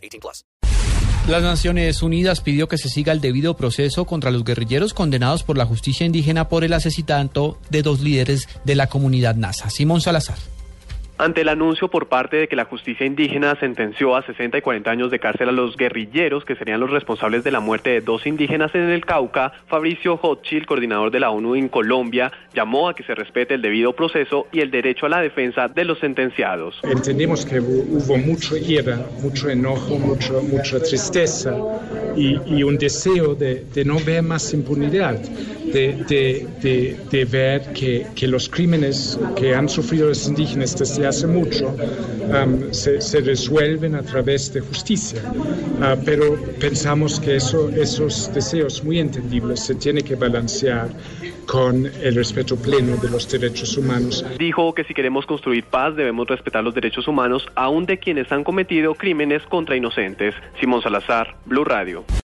18 plus. Las Naciones Unidas pidió que se siga el debido proceso contra los guerrilleros condenados por la justicia indígena por el asesinato de dos líderes de la comunidad NASA. Simón Salazar. Ante el anuncio por parte de que la justicia indígena sentenció a 60 y 40 años de cárcel a los guerrilleros que serían los responsables de la muerte de dos indígenas en el Cauca, Fabricio Hotchil, coordinador de la ONU en Colombia, llamó a que se respete el debido proceso y el derecho a la defensa de los sentenciados. Entendemos que hubo mucho ira, mucho enojo, mucho, mucha tristeza y, un deseo de, no ver más impunidad, de, ver que, que los crímenes que han sufrido los indígenas desde hace mucho um, se, resuelven a través de justicia. Uh, pero pensamos que eso, esos deseos muy entendibles se tiene que balancear con el respeto pleno de los derechos humanos. Dijo que si queremos construir paz debemos respetar los derechos humanos aun de quienes han cometido crímenes contra inocentes. Simón Salazar, Blue Radio.